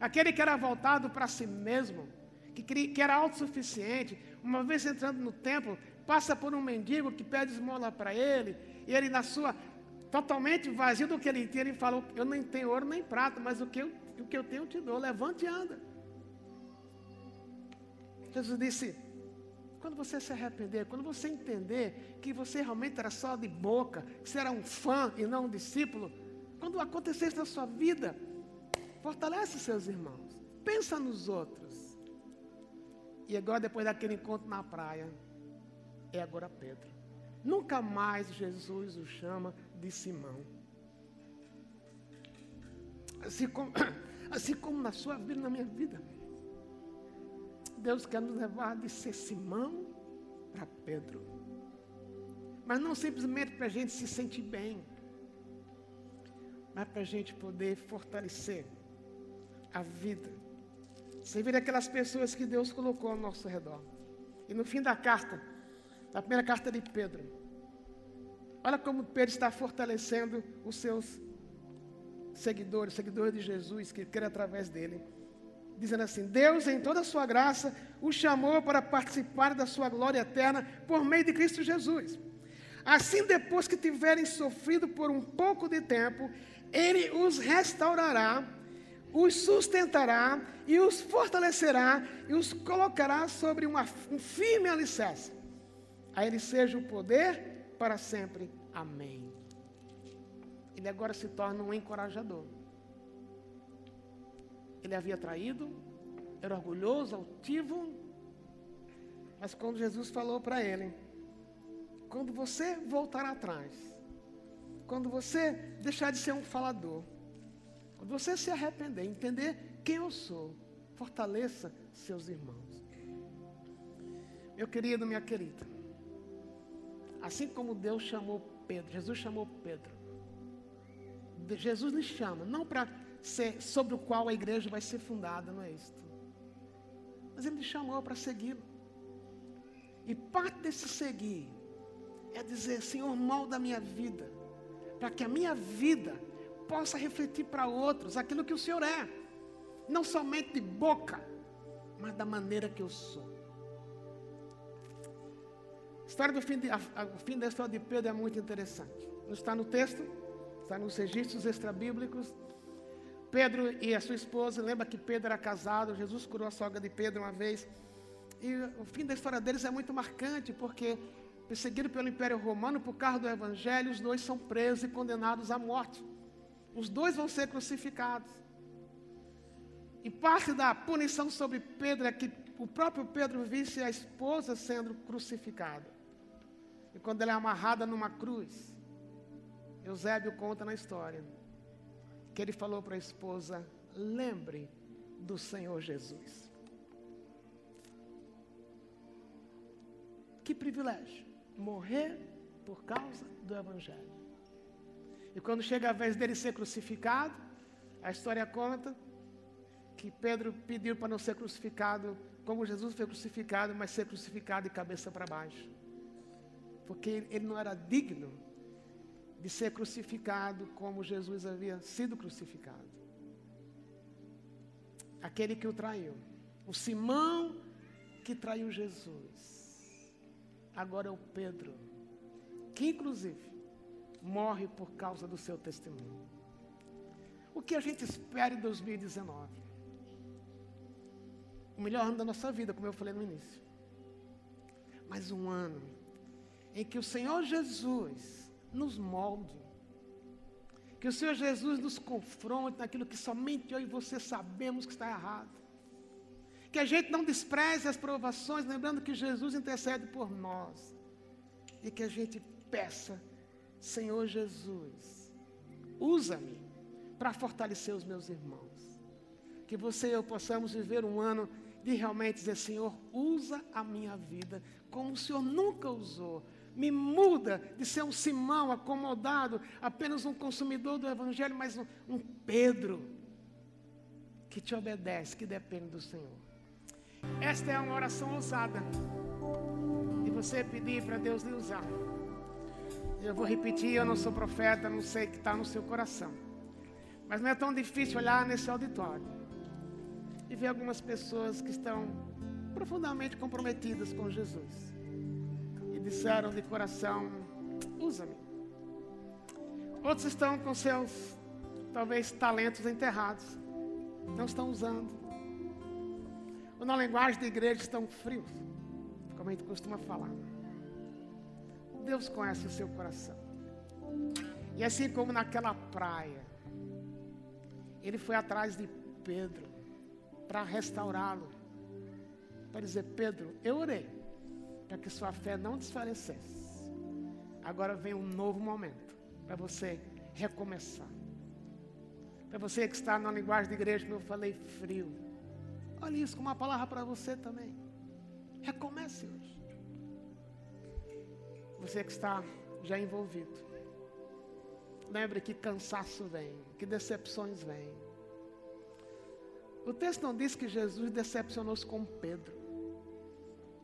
Aquele que era voltado para si mesmo, que, que era autossuficiente, uma vez entrando no templo, passa por um mendigo que pede esmola para ele, e ele, na sua totalmente vazio do que ele tinha, ele falou: Eu nem tenho ouro nem prata, mas o que eu, o que eu tenho eu te dou, levante e anda. Jesus disse: quando você se arrepender, quando você entender que você realmente era só de boca, que você era um fã e não um discípulo, quando acontecer isso na sua vida, fortalece seus irmãos, pensa nos outros. E agora, depois daquele encontro na praia, é agora Pedro. Nunca mais Jesus o chama de Simão. Assim como, assim como na sua vida, na minha vida. Deus quer nos levar de ser Simão para Pedro. Mas não simplesmente para a gente se sentir bem, mas para a gente poder fortalecer a vida. Servir aquelas pessoas que Deus colocou ao nosso redor. E no fim da carta, na primeira carta de Pedro, olha como Pedro está fortalecendo os seus seguidores, seguidores de Jesus, que querem através dele dizendo assim: Deus, em toda a sua graça, o chamou para participar da sua glória eterna por meio de Cristo Jesus. Assim, depois que tiverem sofrido por um pouco de tempo, Ele os restaurará, os sustentará e os fortalecerá e os colocará sobre uma, um firme alicerce. A Ele seja o poder para sempre. Amém. Ele agora se torna um encorajador. Ele havia traído, era orgulhoso, altivo. Mas quando Jesus falou para ele: quando você voltar atrás, quando você deixar de ser um falador, você se arrepender, entender quem eu sou, fortaleça seus irmãos. Meu querido, minha querida, assim como Deus chamou Pedro, Jesus chamou Pedro. Jesus lhe chama, não para ser, sobre o qual a igreja vai ser fundada, não é isso? Mas ele me chamou para segui-lo. E parte desse seguir é dizer, Senhor, molda a minha vida, para que a minha vida possa refletir para outros aquilo que o Senhor é, não somente de boca, mas da maneira que eu sou. A história do fim, de, a, a, o fim da história de Pedro é muito interessante. Não está no texto, está nos registros extrabíblicos. Pedro e a sua esposa, lembra que Pedro era casado, Jesus curou a sogra de Pedro uma vez. E o fim da história deles é muito marcante, porque perseguido pelo Império Romano por causa do Evangelho, os dois são presos e condenados à morte. Os dois vão ser crucificados. E parte da punição sobre Pedro é que o próprio Pedro visse a esposa sendo crucificada. E quando ela é amarrada numa cruz, Eusébio conta na história que ele falou para a esposa: lembre do Senhor Jesus. Que privilégio morrer por causa do Evangelho. E quando chega a vez dele ser crucificado, a história conta que Pedro pediu para não ser crucificado como Jesus foi crucificado, mas ser crucificado de cabeça para baixo. Porque ele não era digno de ser crucificado como Jesus havia sido crucificado. Aquele que o traiu. O Simão que traiu Jesus. Agora é o Pedro, que inclusive morre por causa do seu testemunho. O que a gente espera em 2019? O melhor ano da nossa vida, como eu falei no início. Mas um ano em que o Senhor Jesus nos molde. Que o Senhor Jesus nos confronte naquilo que somente eu e você sabemos que está errado. Que a gente não despreze as provações, lembrando que Jesus intercede por nós. E que a gente peça, Senhor Jesus, usa-me para fortalecer os meus irmãos. Que você e eu possamos viver um ano de realmente dizer, Senhor, usa a minha vida como o Senhor nunca usou me muda de ser um Simão acomodado, apenas um consumidor do Evangelho, mas um, Pedro que te obedece, que depende do Senhor. Esta é uma oração ousada. E você pedir para Deus lhe usar. Eu vou repetir, eu não sou profeta, não sei o que está no seu coração. Mas não é tão difícil olhar nesse auditório e ver algumas pessoas que estão profundamente comprometidas com Jesus disseram de coração: usa-me. Outros estão com seus, talvez, talentos enterrados. Não estão usando. Ou na linguagem da igreja estão frios, como a gente costuma falar. Deus conhece o seu coração. E assim como naquela praia, ele foi atrás de Pedro para restaurá-lo. Para dizer, Pedro, eu orei para que sua fé não desfalecesse. Agora vem um novo momento para você recomeçar. Para você que está na linguagem de igreja, eu falei, frio. Olha isso como uma palavra para você também. Recomece hoje. Você que está já envolvido. Lembre que cansaço vem, que decepções vêm. O texto não diz que Jesus decepcionou-se com Pedro.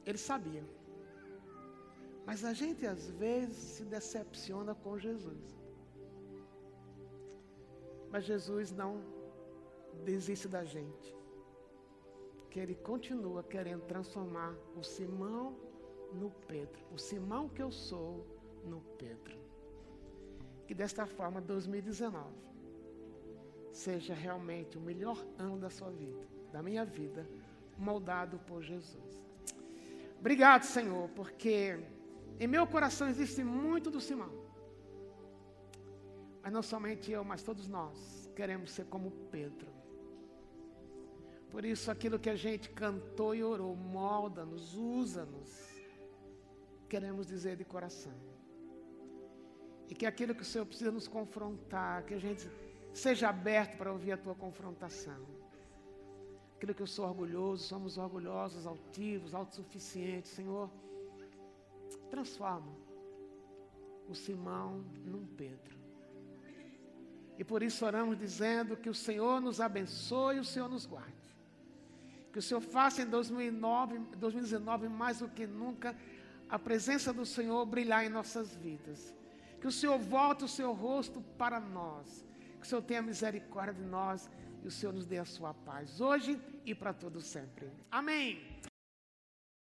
Ele sabia. Mas a gente às vezes se decepciona com Jesus. Mas Jesus não desiste da gente. Que ele continua querendo transformar o Simão no Pedro. O Simão que eu sou no Pedro. Que desta forma 2019 seja realmente o melhor ano da sua vida, da minha vida, moldado por Jesus. Obrigado, Senhor, porque em meu coração existe muito do Simão. Mas não somente eu, mas todos nós queremos ser como Pedro. Por isso, aquilo que a gente cantou e orou, molda-nos, usa-nos. Queremos dizer de coração. E que aquilo que o Senhor precisa nos confrontar, que a gente seja aberto para ouvir a tua confrontação. Aquilo que eu sou orgulhoso, somos orgulhosos, altivos, autossuficientes, Senhor transforma o Simão num Pedro. E por isso oramos dizendo que o Senhor nos abençoe e o Senhor nos guarde. Que o Senhor faça em 2009, 2019 mais do que nunca a presença do Senhor brilhar em nossas vidas. Que o Senhor volte o seu rosto para nós. Que o Senhor tenha misericórdia de nós e o Senhor nos dê a sua paz hoje e para todo sempre. Amém.